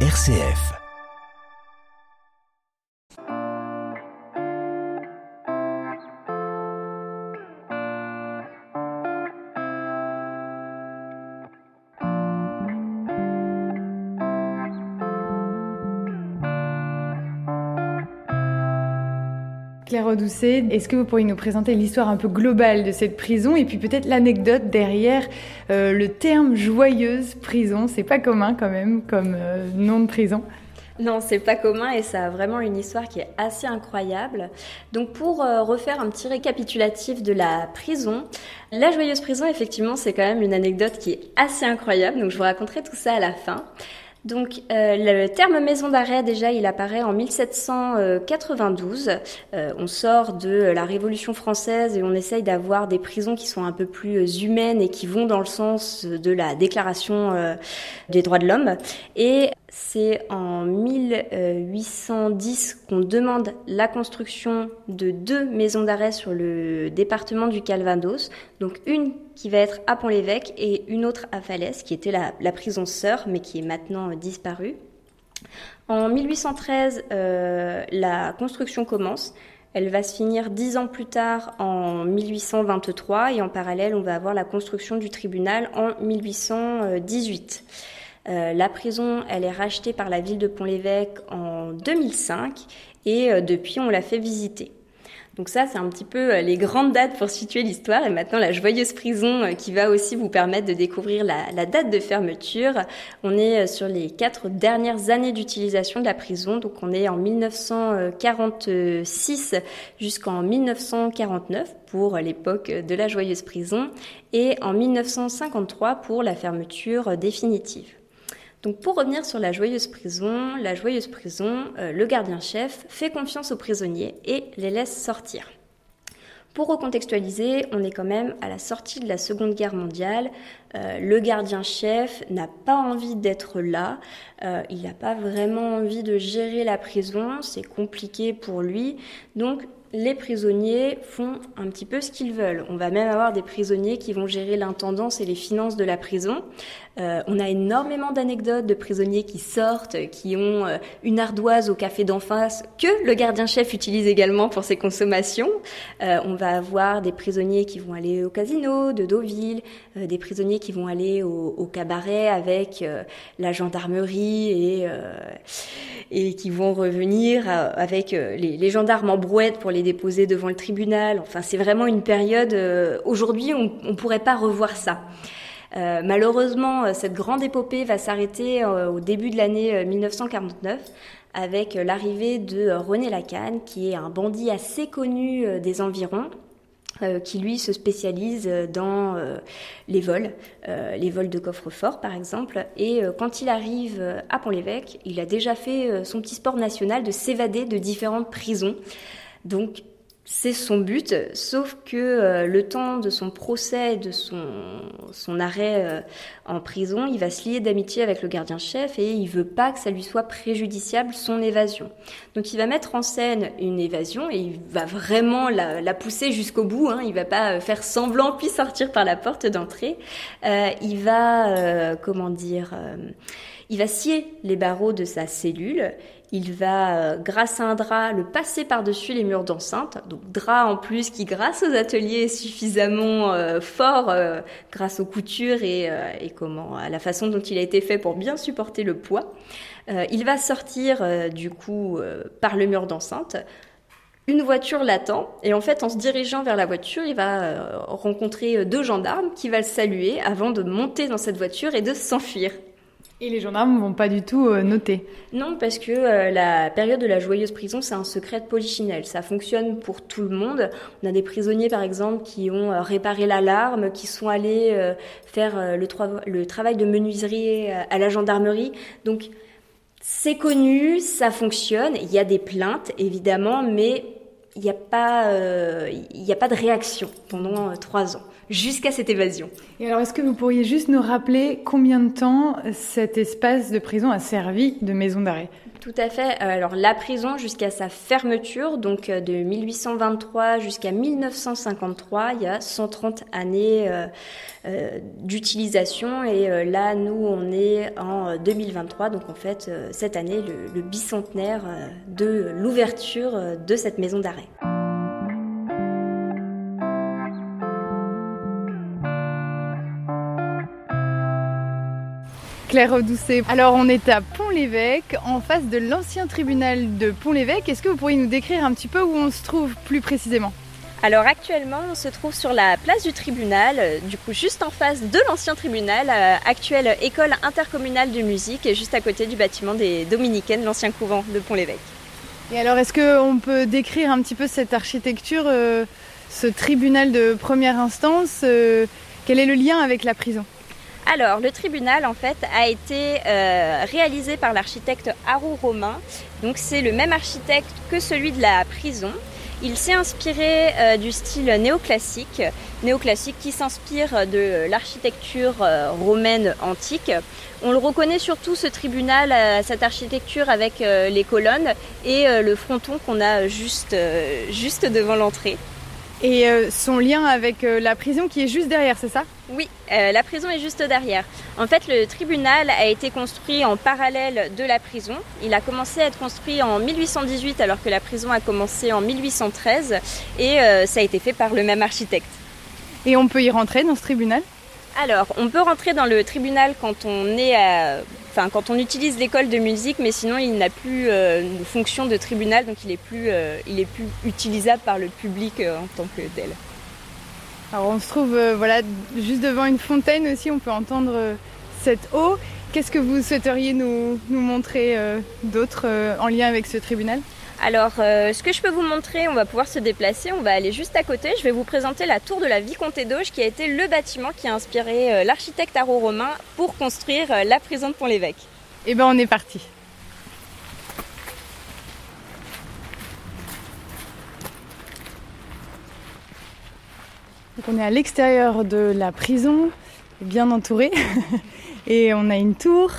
RCF. Est-ce que vous pourriez nous présenter l'histoire un peu globale de cette prison et puis peut-être l'anecdote derrière euh, le terme joyeuse prison? C'est pas commun quand même comme euh, nom de prison. Non, c'est pas commun et ça a vraiment une histoire qui est assez incroyable. Donc pour euh, refaire un petit récapitulatif de la prison, la joyeuse prison effectivement c'est quand même une anecdote qui est assez incroyable, donc je vous raconterai tout ça à la fin. Donc euh, le terme maison d'arrêt déjà il apparaît en 1792. Euh, on sort de la Révolution française et on essaye d'avoir des prisons qui sont un peu plus humaines et qui vont dans le sens de la Déclaration euh, des droits de l'homme. Et c'est en 1810 qu'on demande la construction de deux maisons d'arrêt sur le département du Calvados. Donc une qui va être à Pont-l'Évêque et une autre à Falaise, qui était la, prison sœur, mais qui est maintenant disparue. En 1813, euh, la construction commence. Elle va se finir dix ans plus tard en 1823 et en parallèle, on va avoir la construction du tribunal en 1818. Euh, la prison, elle est rachetée par la ville de Pont-l'Évêque en 2005 et euh, depuis, on l'a fait visiter. Donc ça, c'est un petit peu euh, les grandes dates pour situer l'histoire. Et maintenant, la joyeuse prison qui va aussi vous permettre de découvrir la, la date de fermeture. On est sur les quatre dernières années d'utilisation de la prison. Donc on est en 1946 jusqu'en 1949 pour l'époque de la joyeuse prison et en 1953 pour la fermeture définitive. Donc pour revenir sur la joyeuse prison, la joyeuse prison, euh, le gardien-chef fait confiance aux prisonniers et les laisse sortir. Pour recontextualiser, on est quand même à la sortie de la Seconde Guerre mondiale. Euh, le gardien-chef n'a pas envie d'être là. Euh, il n'a pas vraiment envie de gérer la prison. C'est compliqué pour lui. Donc les prisonniers font un petit peu ce qu'ils veulent. On va même avoir des prisonniers qui vont gérer l'intendance et les finances de la prison. Euh, on a énormément d'anecdotes de prisonniers qui sortent, qui ont euh, une ardoise au café d'en face que le gardien-chef utilise également pour ses consommations. Euh, on va avoir des prisonniers qui vont aller au casino de Deauville, des prisonniers qui vont aller au, cabaret avec la gendarmerie et, qui vont revenir avec les, les gendarmes en brouette pour les déposer devant le tribunal. Enfin, c'est vraiment une période. Euh, aujourd'hui, on ne pourrait pas revoir ça. Euh, malheureusement, euh, cette grande épopée va s'arrêter au début de l'année 1949 avec l'arrivée de René Lacan, qui est un bandit assez connu des environs, qui lui se spécialise dans les vols, les vols de coffre-fort par exemple. Et quand il arrive à Pont-l'Évêque, il a déjà fait son petit sport national de s'évader de différentes prisons. Donc c'est son but, sauf que euh, le temps de son procès, de son, arrêt euh, en prison, il va se lier d'amitié avec le gardien-chef et il veut pas que ça lui soit préjudiciable son évasion. Donc il va mettre en scène une évasion et il va vraiment la, pousser jusqu'au bout. Hein. Il va pas faire semblant puis sortir par la porte d'entrée. Euh, il va, comment dire, il va scier les barreaux de sa cellule il va, euh, grâce à un drap, le passer par-dessus les murs d'enceinte. Donc drap en plus qui, grâce aux ateliers, est suffisamment euh, fort euh, grâce aux coutures et, et, comment, à la façon dont il a été fait pour bien supporter le poids. il va sortir du coup par le mur d'enceinte. Une voiture l'attend et en fait en se dirigeant vers la voiture, il va rencontrer deux gendarmes qui va le saluer avant de monter dans cette voiture et de s'enfuir. Et les gendarmes vont pas du tout euh, noter Non, parce que euh, la période de la joyeuse prison, c'est un secret de polichinelle. Ça fonctionne pour tout le monde. On a des prisonniers, par exemple, qui ont euh, réparé l'alarme, qui sont allés faire le, travail de menuiserie à la gendarmerie. Donc, c'est connu, ça fonctionne. Il y a des plaintes, évidemment, mais il n'y a, a pas de réaction pendant trois ans. Jusqu'à cette évasion. Et alors, est-ce que vous pourriez juste nous rappeler combien de temps cet espace de prison a servi de maison d'arrêt? Tout à fait. Euh, alors la prison jusqu'à sa fermeture, donc euh, de 1823 jusqu'à 1953, il y a 130 années euh, d'utilisation et là nous on est en 2023, donc en fait cette année le bicentenaire de l'ouverture de cette maison d'arrêt. Claire Doucet. Alors on est à Pont-l'Évêque, en face de l'ancien tribunal de Pont-l'Évêque. Est-ce que vous pourriez nous décrire un petit peu où on se trouve plus précisément? Alors actuellement, on se trouve sur la place du tribunal, euh, du coup juste en face de l'ancien tribunal, euh, actuelle école intercommunale de musique, juste à côté du bâtiment des Dominicaines, l'ancien couvent de Pont-l'Évêque. Et alors, est-ce qu'on peut décrire un petit peu cette architecture, euh, ce tribunal de première instance Quel est le lien avec la prison? Alors, le tribunal, en fait, a été euh, réalisé par l'architecte Harou Romain. Donc, c'est le même architecte que celui de la prison. Il s'est inspiré euh, du style néoclassique, néoclassique qui s'inspire de l'architecture euh, romaine antique. On le reconnaît surtout ce tribunal, cette architecture avec les colonnes et le fronton qu'on a juste devant l'entrée. Et euh, son lien avec euh, la prison qui est juste derrière, c'est ça? Oui, euh, la prison est juste derrière. En fait, le tribunal a été construit en parallèle de la prison. Il a commencé à être construit en 1818 alors que la prison a commencé en 1813 et ça a été fait par le même architecte. Et on peut y rentrer dans ce tribunal? Alors, on peut rentrer dans le tribunal quand on est Quand on utilise l'école de musique, mais sinon il n'a plus euh, une fonction de tribunal, donc il est plus, euh, utilisable par le public euh, en tant que tel. Alors on se trouve voilà juste devant une fontaine aussi, on peut entendre cette eau. Qu'est-ce que vous souhaiteriez nous, nous montrer d'autre en lien avec ce tribunal? Alors, euh, ce que je peux vous montrer, on va pouvoir se déplacer, on va aller juste à côté. Je vais vous présenter la tour de la Vicomté d'Auge, qui a été le bâtiment qui a inspiré euh, l'architecte Arro Romain pour construire euh, la prison de Pont-l'Évêque. Eh bien, on est parti. on est à l'extérieur de la prison, bien entouré, et on a une tour.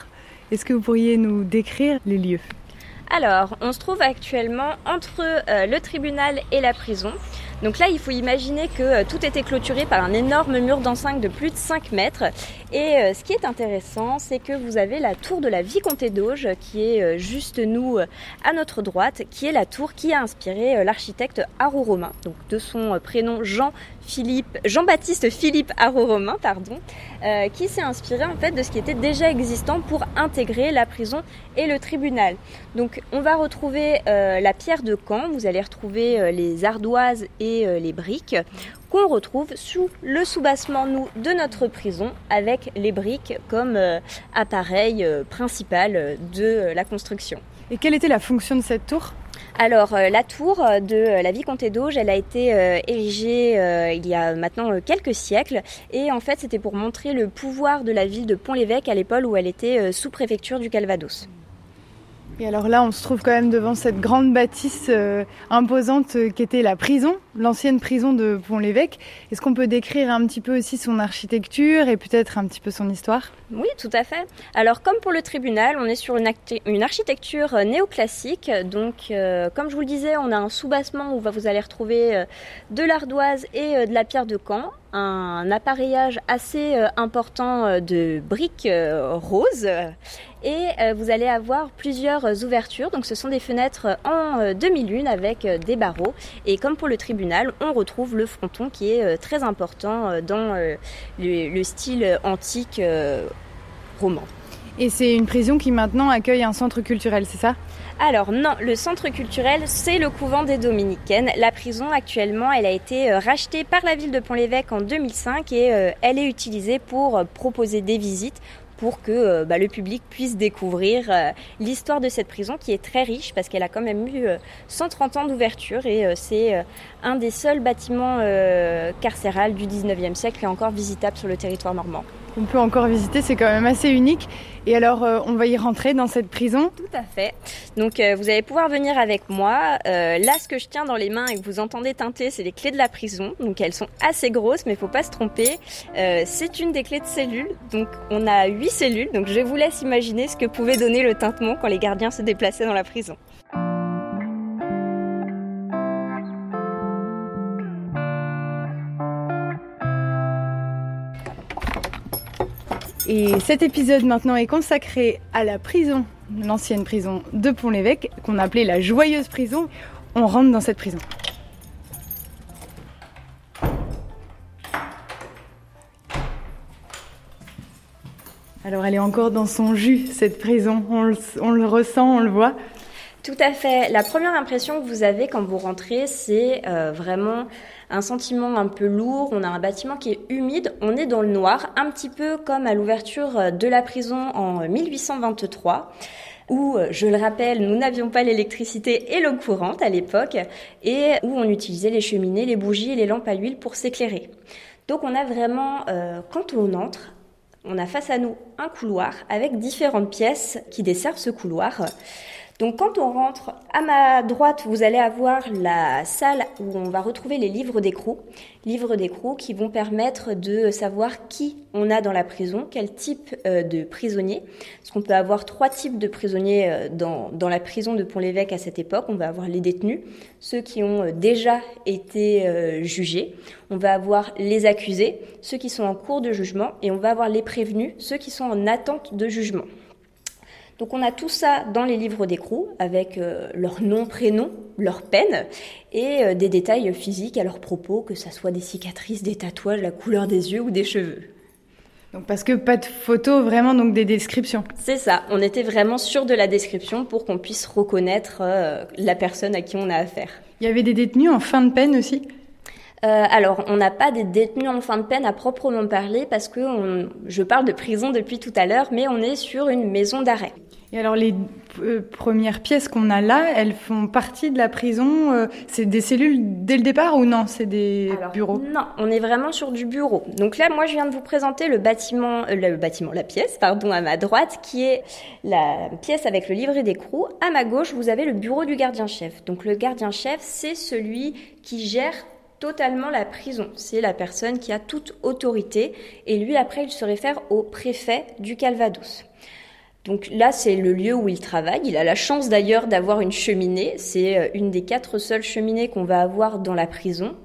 Est-ce que vous pourriez nous décrire les lieux? Alors, on se trouve actuellement entre euh, le tribunal et la prison. Donc là, il faut imaginer que euh, tout était clôturé par un énorme mur d'enceinte de plus de 5 mètres. Et euh, ce qui est intéressant, c'est que vous avez la tour de la Vicomté d'Auge, qui est juste nous à notre droite, qui est la tour qui a inspiré l'architecte Haro Romain, donc de son prénom Jean Jean-Baptiste Philippe Haro-Romain, pardon, euh, qui s'est inspiré en fait de ce qui était déjà existant pour intégrer la prison et le tribunal. Donc on va retrouver euh, la pierre de Caen, vous allez retrouver euh, les ardoises et les briques qu'on retrouve sous le soubassement nous de notre prison avec les briques comme appareil principal de la construction. Et quelle était la fonction de cette tour? Alors, euh, la tour de la Vicomté d'Auge, elle a été euh, érigée euh, il y a maintenant quelques siècles. Et en fait, c'était pour montrer le pouvoir de la ville de Pont-l'Évêque à l'époque où elle était sous-préfecture du Calvados. Et alors là, on se trouve quand même devant cette grande bâtisse euh, imposante euh, qui était la prison, l'ancienne prison de Pont-l'Évêque. Est-ce qu'on peut décrire un petit peu aussi son architecture et peut-être un petit peu son histoire? Oui, tout à fait. Alors, comme pour le tribunal, on est sur une, architecture euh, néoclassique. Donc, comme je vous le disais, on a un soubassement où vous allez retrouver de l'ardoise et de la pierre de Caen un appareillage assez important de briques roses et euh, vous allez avoir plusieurs ouvertures. Donc ce sont des fenêtres en demi-lune avec euh, des barreaux. Et comme pour le tribunal, on retrouve le fronton qui est euh, très important dans le style antique roman. Et c'est une prison qui maintenant accueille un centre culturel, c'est ça? Alors non, le centre culturel, c'est le couvent des Dominicaines. La prison actuellement, elle a été rachetée par la ville de Pont-l'Évêque en 2005 et elle est utilisée pour proposer des visites pour que euh, bah, le public puisse découvrir euh, l'histoire de cette prison qui est très riche parce qu'elle a quand même eu 130 euh, ans d'ouverture et c'est un des seuls bâtiments carcérales du 19e siècle est encore visitable sur le territoire normand. On peut encore visiter, c'est quand même assez unique. Et alors, euh, on va y rentrer dans cette prison Tout à fait. Donc, euh, vous allez pouvoir venir avec moi. Euh, là, ce que je tiens dans les mains et que vous entendez teinter, c'est les clés de la prison. Donc, elles sont assez grosses, mais il faut pas se tromper. c'est une des clés de cellules. Donc, on a huit cellules. Donc, je vous laisse imaginer ce que pouvait donner le tintement quand les gardiens se déplaçaient dans la prison. Et cet épisode maintenant est consacré à la prison, l'ancienne prison de Pont-l'Évêque, qu'on appelait la joyeuse prison. On rentre dans cette prison. Alors elle est encore dans son jus, cette prison. On le, ressent, on le voit. Tout à fait. La première impression que vous avez quand vous rentrez, c'est euh, vraiment un sentiment un peu lourd, on a un bâtiment qui est humide, on est dans le noir, un petit peu comme à l'ouverture de la prison en 1823 où, je le rappelle, nous n'avions pas l'électricité et l'eau courante à l'époque, et où on utilisait les cheminées, les bougies et les lampes à huile pour s'éclairer. Donc on a vraiment, euh, quand on entre, on a face à nous un couloir avec différentes pièces qui desservent ce couloir. Donc quand on rentre à ma droite, vous allez avoir la salle où on va retrouver les livres d'écrou, livres d'écrou qui vont permettre de savoir qui on a dans la prison, quel type euh, de prisonnier. Parce qu'on peut avoir trois types de prisonniers euh, dans, dans la prison de Pont-l'Évêque à cette époque. On va avoir les détenus, ceux qui ont euh, déjà été jugés. On va avoir les accusés, ceux qui sont en cours de jugement, et on va avoir les prévenus, ceux qui sont en attente de jugement. Donc on a tout ça dans les livres d'écrou avec euh, leur nom, prénom, leur peine et euh, des détails physiques à leur propos, que ça soit des cicatrices, des tatouages, la couleur des yeux ou des cheveux. Donc parce que pas de photos, vraiment donc des descriptions. C'est ça, on était vraiment sûr de la description pour qu'on puisse reconnaître euh, la personne à qui on a affaire. Il y avait des détenus en fin de peine aussi? Euh, alors, on n'a pas des détenus en fin de peine à proprement parler parce que je parle de prison depuis tout à l'heure, mais on est sur une maison d'arrêt. Et alors les euh, premières pièces qu'on a là, elles font partie de la prison. Euh, c'est des cellules dès le départ ou non C'est des bureaux? Non, on est vraiment sur du bureau. Donc là, moi, je viens de vous présenter le bâtiment, le bâtiment, la pièce, pardon, à ma droite, qui est la pièce avec le livret d'écrou. À ma gauche, vous avez le bureau du gardien-chef. Donc le gardien-chef, c'est celui qui gère totalement la prison. C'est la personne qui a toute autorité et lui après il se réfère au préfet du Calvados. Donc là, c'est le lieu où il travaille. Il a la chance d'ailleurs d'avoir une cheminée. C'est euh, une des quatre seules cheminées qu'on va avoir dans la prison.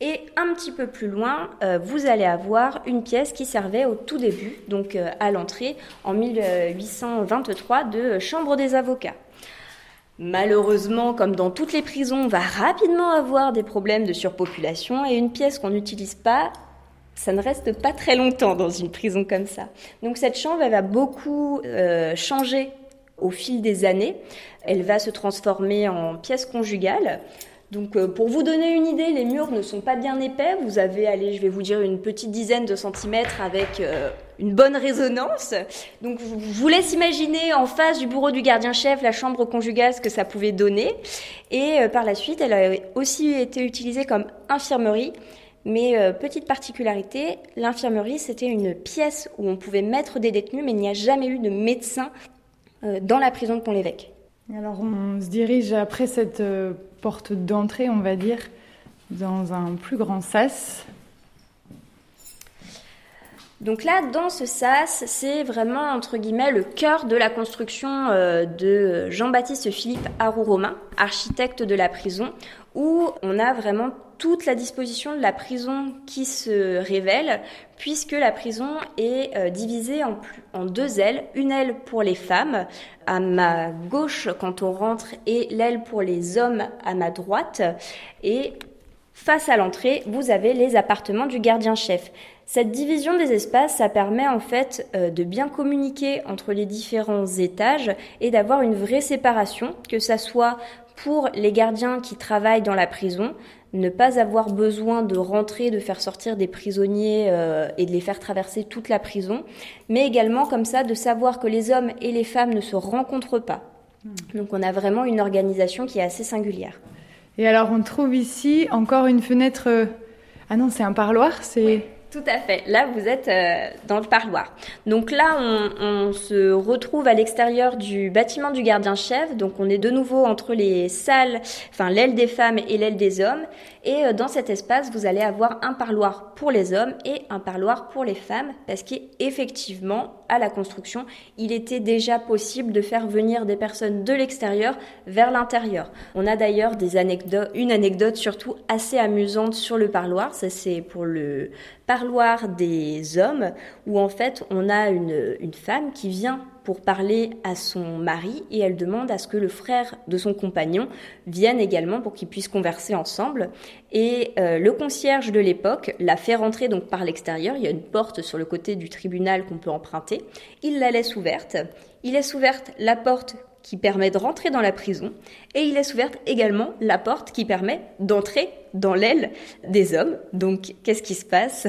Et un petit peu plus loin, euh, vous allez avoir une pièce qui servait au tout début, donc euh, à l'entrée en 1823, de chambre des avocats. Malheureusement, comme dans toutes les prisons, on va rapidement avoir des problèmes de surpopulation et une pièce qu'on n'utilise pas, ça ne reste pas très longtemps dans une prison comme ça. Donc cette chambre, elle va beaucoup euh, changer au fil des années. Elle va se transformer en pièce conjugale. Donc euh, pour vous donner une idée, les murs ne sont pas bien épais. Vous avez, allez, je vais vous dire une petite dizaine de centimètres avec euh, une bonne résonance. Donc je vous laisse imaginer en face du bureau du gardien-chef la chambre conjugale ce que ça pouvait donner. Et euh, par la suite, elle a aussi été utilisée comme infirmerie. Mais petite particularité, l'infirmerie, c'était une pièce où on pouvait mettre des détenus, mais il n'y a jamais eu de médecin dans la prison de Pont-l'Évêque. Alors on se dirige après cette porte d'entrée, on va dire, dans un plus grand sas. Donc là, dans ce sas, c'est vraiment, entre guillemets, le cœur de la construction euh, de Jean-Baptiste Philippe Harou-Romain, architecte de la prison, où on a vraiment toute la disposition de la prison qui se révèle, puisque la prison est euh, divisée en, deux ailes, une aile pour les femmes à ma gauche quand on rentre et l'aile pour les hommes à ma droite, et face à l'entrée, vous avez les appartements du gardien-chef. Cette division des espaces, ça permet en fait euh, de bien communiquer entre les différents étages et d'avoir une vraie séparation, que ça soit pour les gardiens qui travaillent dans la prison, ne pas avoir besoin de rentrer, de faire sortir des prisonniers euh, et de les faire traverser toute la prison, mais également comme ça de savoir que les hommes et les femmes ne se rencontrent pas. Hmm. Donc on a vraiment une organisation qui est assez singulière. Et alors on trouve ici encore une fenêtre. Euh, ah non, c'est un parloir, c'est. Tout à fait. Là, vous êtes euh, dans le parloir. Donc là, on, se retrouve à l'extérieur du bâtiment du gardien-chef. Donc on est de nouveau entre les salles, enfin l'aile des femmes et l'aile des hommes. Et euh, dans cet espace, vous allez avoir un parloir pour les hommes et un parloir pour les femmes, parce qu'effectivement, à la construction, il était déjà possible de faire venir des personnes de l'extérieur vers l'intérieur. On a d'ailleurs une anecdote surtout assez amusante sur le parloir. Ça, c'est pour le parloir des hommes, où en fait, on a une femme qui vient pour parler à son mari et elle demande à ce que le frère de son compagnon vienne également pour qu'ils puissent converser ensemble. Et euh, le concierge de l'époque la fait rentrer donc par l'extérieur. Il y a une porte sur le côté du tribunal qu'on peut emprunter. Il la laisse ouverte. Il laisse ouverte la porte qui permet de rentrer dans la prison et il laisse ouverte également la porte qui permet d'entrer dans l'aile des hommes. Donc qu'est-ce qui se passe?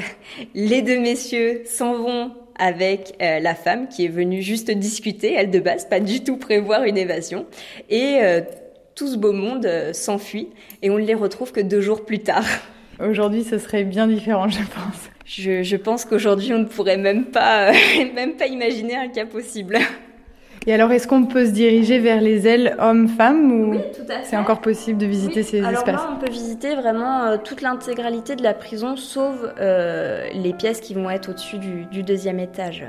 Les deux messieurs s'en vont avec euh, la femme qui est venue juste discuter, elle de base, pas du tout prévoir une évasion. Et euh, tout ce beau monde euh, s'enfuit et on ne les retrouve que deux jours plus tard. Aujourd'hui, ce serait bien différent, je pense. Je, je pense qu'aujourd'hui, on ne pourrait même pas, même pas imaginer un cas possible. Et alors, est-ce qu'on peut se diriger vers les ailes hommes-femmes ou oui, c'est encore possible de visiter ces alors espaces là, on peut visiter vraiment euh, toute l'intégralité de la prison, sauf euh, les pièces qui vont être au-dessus du, du deuxième étage.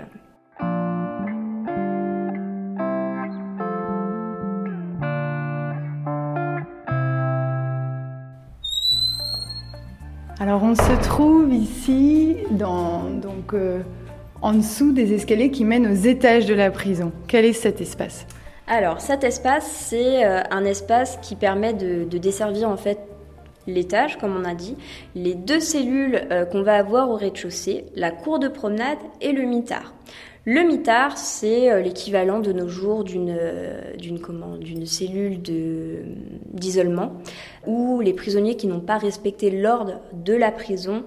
Alors on se trouve ici dans donc euh, en dessous des escaliers qui mènent aux étages de la prison. Quel est cet espace? Alors cet espace, c'est euh, un espace qui permet de, desservir en fait l'étage, comme on a dit, les deux cellules euh, qu'on va avoir au rez-de-chaussée, la cour de promenade et le mitard. Le mitard, c'est euh, l'équivalent de nos jours d'une d'une cellule d'isolement où les prisonniers qui n'ont pas respecté l'ordre de la prison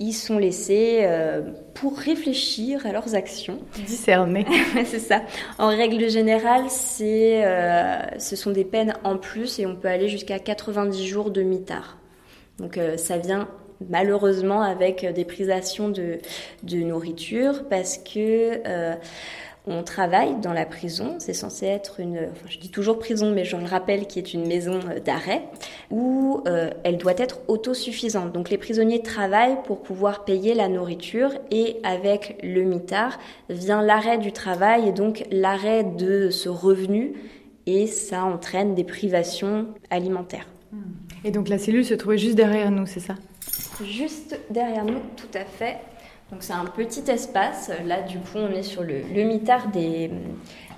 ils sont laissés euh, pour réfléchir à leurs actions. Discerner. c'est ça. En règle générale, c'est, euh, ce sont des peines en plus et on peut aller jusqu'à 90 jours de mitard. Donc euh, ça vient malheureusement avec des privations de, de nourriture parce que on travaille dans la prison, c'est censé être une, enfin, je dis toujours prison, mais je le rappelle, qui est une maison euh, d'arrêt, où euh, elle doit être autosuffisante. Donc les prisonniers travaillent pour pouvoir payer la nourriture et avec le mitard vient l'arrêt du travail et donc l'arrêt de ce revenu et ça entraîne des privations alimentaires. Et donc la cellule se trouvait juste derrière nous, c'est ça? Juste derrière nous, tout à fait. Donc c'est un petit espace. Là, du coup, on est sur le, mitard des,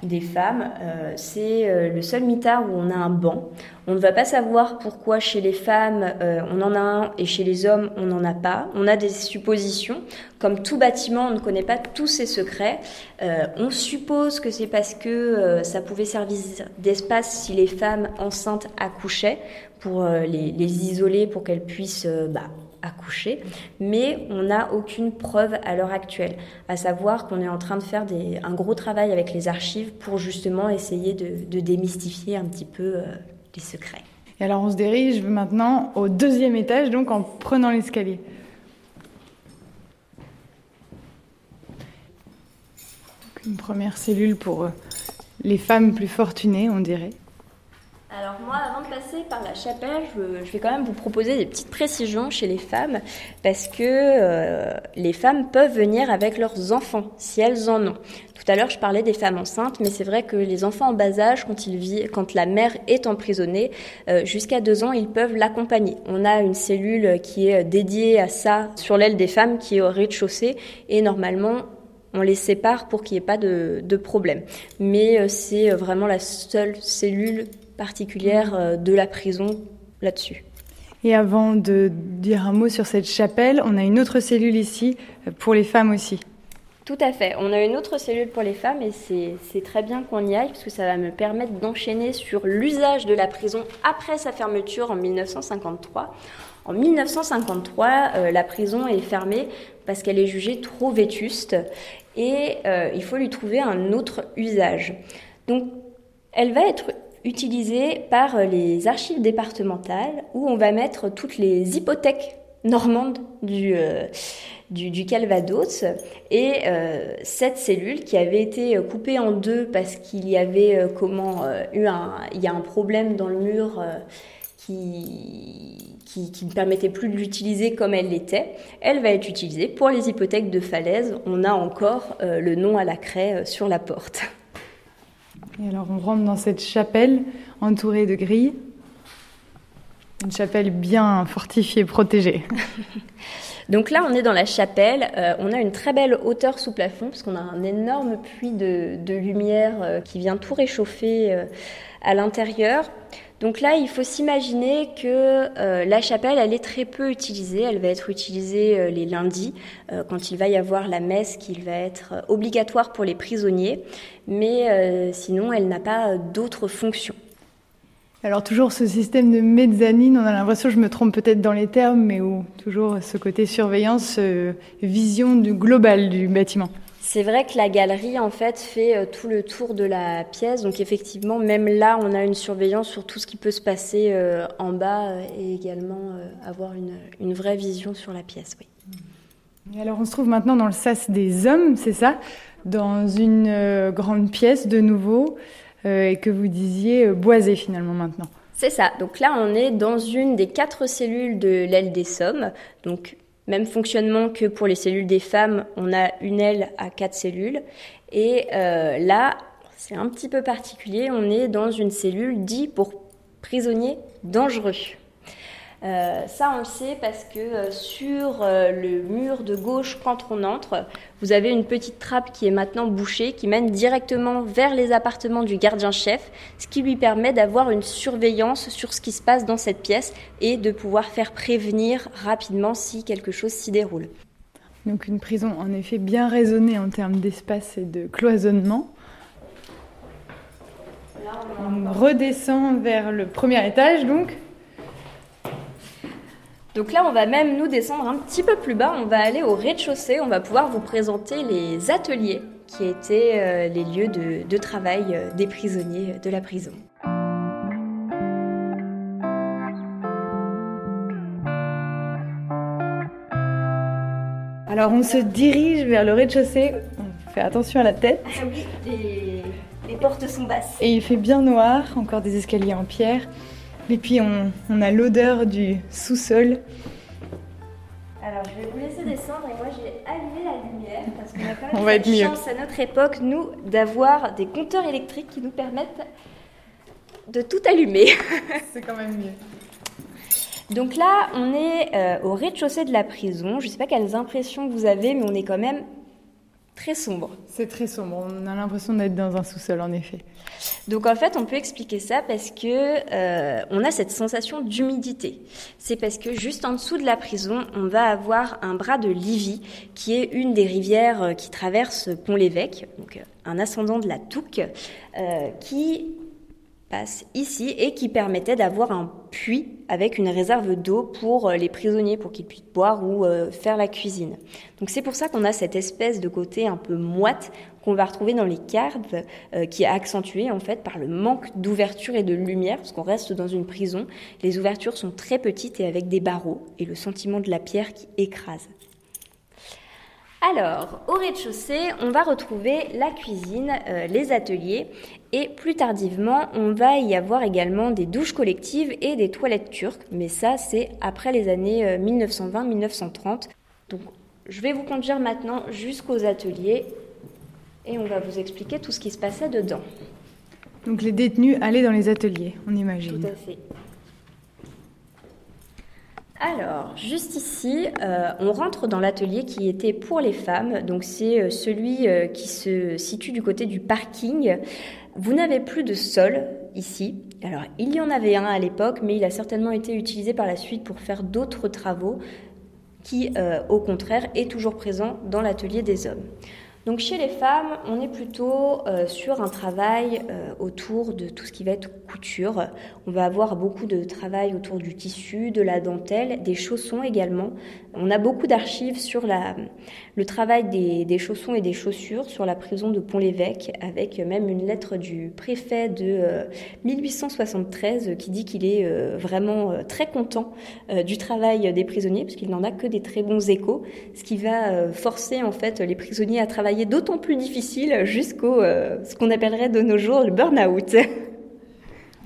des femmes. Euh, c'est euh, le seul mitard où on a un banc. On ne va pas savoir pourquoi chez les femmes euh, on en a un et chez les hommes on n'en a pas. On a des suppositions. Comme tout bâtiment, on ne connaît pas tous ses secrets. on suppose que c'est parce que ça pouvait servir d'espace si les femmes enceintes accouchaient pour les, les, isoler pour qu'elles puissent bah, accoucher, mais on n'a aucune preuve à l'heure actuelle. À savoir qu'on est en train de faire un gros travail avec les archives pour justement essayer de, démystifier un petit peu euh, les secrets. Et alors on se dirige maintenant au deuxième étage, donc en prenant l'escalier. Une première cellule pour euh, les femmes plus fortunées, on dirait. Alors moi, avant de passer par la chapelle, je, vais quand même vous proposer des petites précisions chez les femmes, parce que euh, les femmes peuvent venir avec leurs enfants, si elles en ont. Tout à l'heure, je parlais des femmes enceintes, mais c'est vrai que les enfants en bas âge, quand, ils vivent, quand la mère est emprisonnée, euh, jusqu'à deux ans, ils peuvent l'accompagner. On a une cellule qui est dédiée à ça sur l'aile des femmes, qui est au rez-de-chaussée, et normalement, on les sépare pour qu'il n'y ait pas de, de problème. Mais euh, c'est vraiment la seule cellule particulière euh, de la prison là-dessus. Et avant de dire un mot sur cette chapelle, on a une autre cellule ici euh, pour les femmes aussi. Tout à fait. On a une autre cellule pour les femmes et c'est très bien qu'on y aille parce que ça va me permettre d'enchaîner sur l'usage de la prison après sa fermeture en 1953. En 1953, euh, la prison est fermée parce qu'elle est jugée trop vétuste et il faut lui trouver un autre usage. Donc, elle va être utilisé par les archives départementales où on va mettre toutes les hypothèques normande du, du, Calvados. Et cette cellule qui avait été coupée en deux parce qu'il y avait comment eu un, il y a un problème dans le mur qui, qui, ne permettait plus de l'utiliser comme elle l'était, elle va être utilisée pour les hypothèques de falaise. On a encore euh, le nom à la craie euh, sur la porte. Et alors on rentre dans cette chapelle entourée de grilles. Une chapelle bien fortifiée, protégée. Donc là, on est dans la chapelle. Euh, on a une très belle hauteur sous plafond parce qu'on a un énorme puits de, de lumière qui vient tout réchauffer à l'intérieur. Donc là, il faut s'imaginer que euh, la chapelle, elle est très peu utilisée. Elle va être utilisée euh, les lundis, euh, quand il va y avoir la messe qui va être obligatoire pour les prisonniers. Mais sinon, elle n'a pas d'autres fonctions. Alors toujours ce système de mezzanine, on a l'impression, je me trompe peut-être dans les termes, mais où toujours ce côté surveillance, vision du global du bâtiment. C'est vrai que la galerie, en fait, fait euh, tout le tour de la pièce. Donc, effectivement, même là, on a une surveillance sur tout ce qui peut se passer euh, en bas euh, et également avoir une, vraie vision sur la pièce. Oui. alors, on se trouve maintenant dans le sas des hommes, c'est ça? Dans une grande pièce de nouveau et que vous disiez boisée finalement maintenant. C'est ça. Donc là, on est dans une des quatre cellules de l'aile des sommes. Donc même fonctionnement que pour les cellules des femmes, on a une aile à quatre cellules. Et euh, là, c'est un petit peu particulier, on est dans une cellule dite pour prisonniers dangereux. Euh, ça, on le sait parce que euh, sur euh, le mur de gauche, quand on entre, vous avez une petite trappe qui est maintenant bouchée, qui mène directement vers les appartements du gardien-chef, ce qui lui permet d'avoir une surveillance sur ce qui se passe dans cette pièce et de pouvoir faire prévenir rapidement si quelque chose s'y déroule. Donc une prison en effet bien raisonnée en termes d'espace et de cloisonnement. on redescend vers le premier étage donc. Donc là, on va même nous descendre un petit peu plus bas. On va aller au rez-de-chaussée. On va pouvoir vous présenter les ateliers qui étaient euh, les lieux de, travail euh, des prisonniers de la prison. Alors on se dirige vers le rez-de-chaussée. On fait attention à la tête. Ah oui, les, les portes sont basses. Et il fait bien noir, encore des escaliers en pierre. Et puis on, a l'odeur du sous-sol. Alors je vais vous laisser descendre et moi j'ai allumé la lumière parce qu'on a quand même on chance à notre époque, nous, d'avoir des compteurs électriques qui nous permettent de tout allumer. C'est quand même mieux. Donc là, on est euh, au rez-de-chaussée de la prison. Je ne sais pas quelles impressions vous avez, mais on est quand même très sombre. C'est très sombre. On a l'impression d'être dans un sous-sol, en effet. Donc en fait, on peut expliquer ça parce que euh, on a cette sensation d'humidité. C'est parce que juste en dessous de la prison, on va avoir un bras de Livy, qui est une des rivières euh, qui traverse Pont-l'Évêque, donc euh, un ascendant de la Touque, qui ici et qui permettait d'avoir un puits avec une réserve d'eau pour euh, les prisonniers, pour qu'ils puissent boire ou euh, faire la cuisine. Donc c'est pour ça qu'on a cette espèce de côté un peu moite qu'on va retrouver dans les cartes, euh, qui est accentué en fait par le manque d'ouverture et de lumière, parce qu'on reste dans une prison. Les ouvertures sont très petites et avec des barreaux, et le sentiment de la pierre qui écrase. Alors, au rez-de-chaussée, on va retrouver la cuisine, les ateliers et plus tardivement, on va y avoir également des douches collectives et des toilettes turques, mais ça c'est après les années 1920-1930. Euh, Donc je vais vous conduire maintenant jusqu'aux ateliers et on va vous expliquer tout ce qui se passait dedans. Donc les détenus allaient dans les ateliers, on imagine. Tout à fait. Alors, juste ici, euh, on rentre dans l'atelier qui était pour les femmes. Donc, c'est euh, celui qui se situe du côté du parking. Vous n'avez plus de sol ici. Alors, il y en avait un à l'époque, mais il a certainement été utilisé par la suite pour faire d'autres travaux qui, au contraire, est toujours présent dans l'atelier des hommes. Donc chez les femmes, on est plutôt euh, sur un travail euh, autour de tout ce qui va être couture. On va avoir beaucoup de travail autour du tissu, de la dentelle, des chaussons également. On a beaucoup d'archives sur le travail des, chaussons et des chaussures sur la prison de Pont-l'Évêque, avec même une lettre du préfet de 1873 euh, qui dit qu'il est vraiment très content du travail des prisonniers, parce qu'il n'en a que des très bons échos, ce qui va forcer en fait les prisonniers à travailler d'autant plus difficile jusqu'au euh, ce qu'on appellerait de nos jours le burn-out.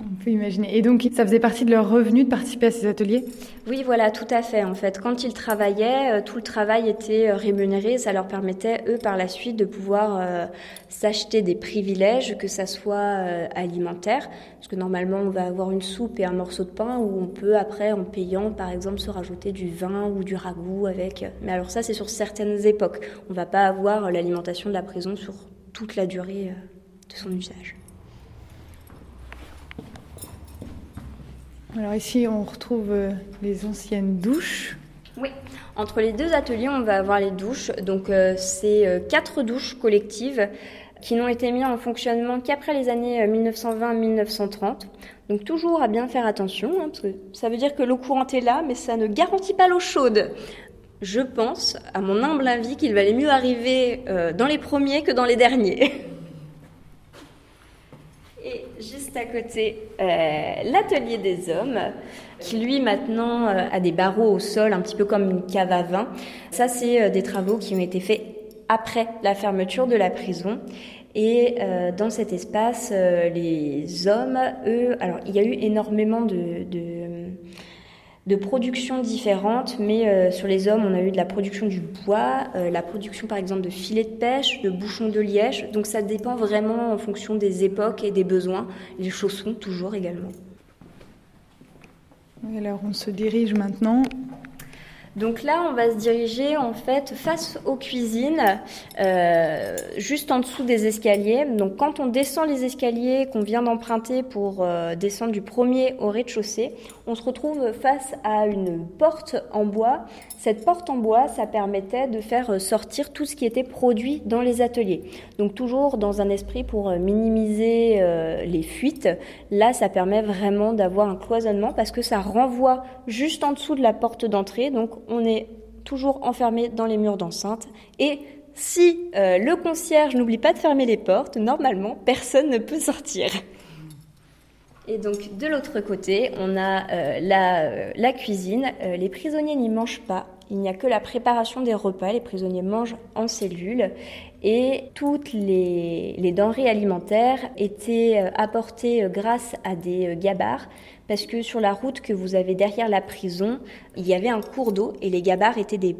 On peut imaginer. Et donc, ça faisait partie de leur revenu de participer à ces ateliers? Oui, voilà, tout à fait. En fait, quand ils travaillaient, euh, tout le travail était euh, rémunéré. Ça leur permettait, eux, par la suite, de pouvoir s'acheter des privilèges, que ça soit alimentaire. Parce que normalement, on va avoir une soupe et un morceau de pain, où on peut, après, en payant, par exemple, se rajouter du vin ou du ragoût avec. Mais alors, ça, c'est sur certaines époques. On ne va pas avoir l'alimentation de la prison sur toute la durée de son usage. Alors ici, on retrouve euh, les anciennes douches. Oui, entre les deux ateliers, on va avoir les douches. Donc euh, c'est euh, quatre douches collectives qui n'ont été mises en fonctionnement qu'après les années 1920-1930. Donc toujours à bien faire attention, hein, parce que ça veut dire que l'eau courante est là, mais ça ne garantit pas l'eau chaude. Je pense, à mon humble avis, qu'il valait mieux arriver dans les premiers que dans les derniers. Juste à côté, euh, l'atelier des hommes, qui lui maintenant euh, a des barreaux au sol, un petit peu comme une cave à vin. Ça, c'est euh, des travaux qui ont été faits après la fermeture de la prison. Et dans cet espace, les hommes, eux, alors il y a eu énormément de productions différentes, mais euh, sur les hommes, on a eu de la production du bois, euh, la production par exemple de filets de pêche, de bouchons de liège. Donc ça dépend vraiment en fonction des époques et des besoins. Les chaussons toujours également. Alors on se dirige maintenant donc là, on va se diriger en fait face aux cuisines, euh, juste en dessous des escaliers. Donc quand on descend les escaliers qu'on vient d'emprunter pour euh, descendre du premier au rez-de-chaussée, on se retrouve face à une porte en bois. Cette porte en bois, ça permettait de faire sortir tout ce qui était produit dans les ateliers. Donc toujours dans un esprit pour minimiser euh, les fuites. Là, ça permet vraiment d'avoir un cloisonnement parce que ça renvoie juste en dessous de la porte d'entrée. Donc on est toujours enfermé dans les murs d'enceinte. Et si euh, le concierge n'oublie pas de fermer les portes, normalement, personne ne peut sortir. Et donc de l'autre côté, on a euh, euh, la, cuisine. les prisonniers n'y mangent pas. Il n'y a que la préparation des repas. Les prisonniers mangent en cellule. Et toutes les, denrées alimentaires étaient apportées grâce à des gabarres parce que sur la route que vous avez derrière la prison, il y avait un cours d'eau et les gabarres étaient des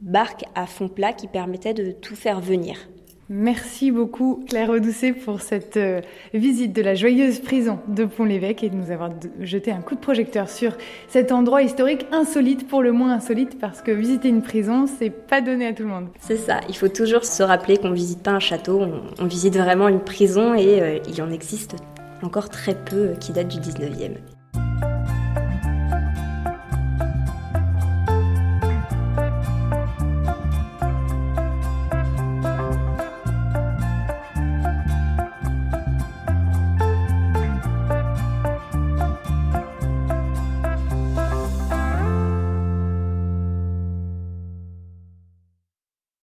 barques à fond plat qui permettaient de tout faire venir. Merci beaucoup Claire Audoucet pour cette euh, visite de la joyeuse prison de Pont-l'Évêque et de nous avoir jeté un coup de projecteur sur cet endroit historique insolite, pour le moins insolite, parce que visiter une prison, c'est pas donné à tout le monde. C'est ça, il faut toujours se rappeler qu'on visite pas un château, on, visite vraiment une prison et euh, il en existe encore très peu qui datent du 19e.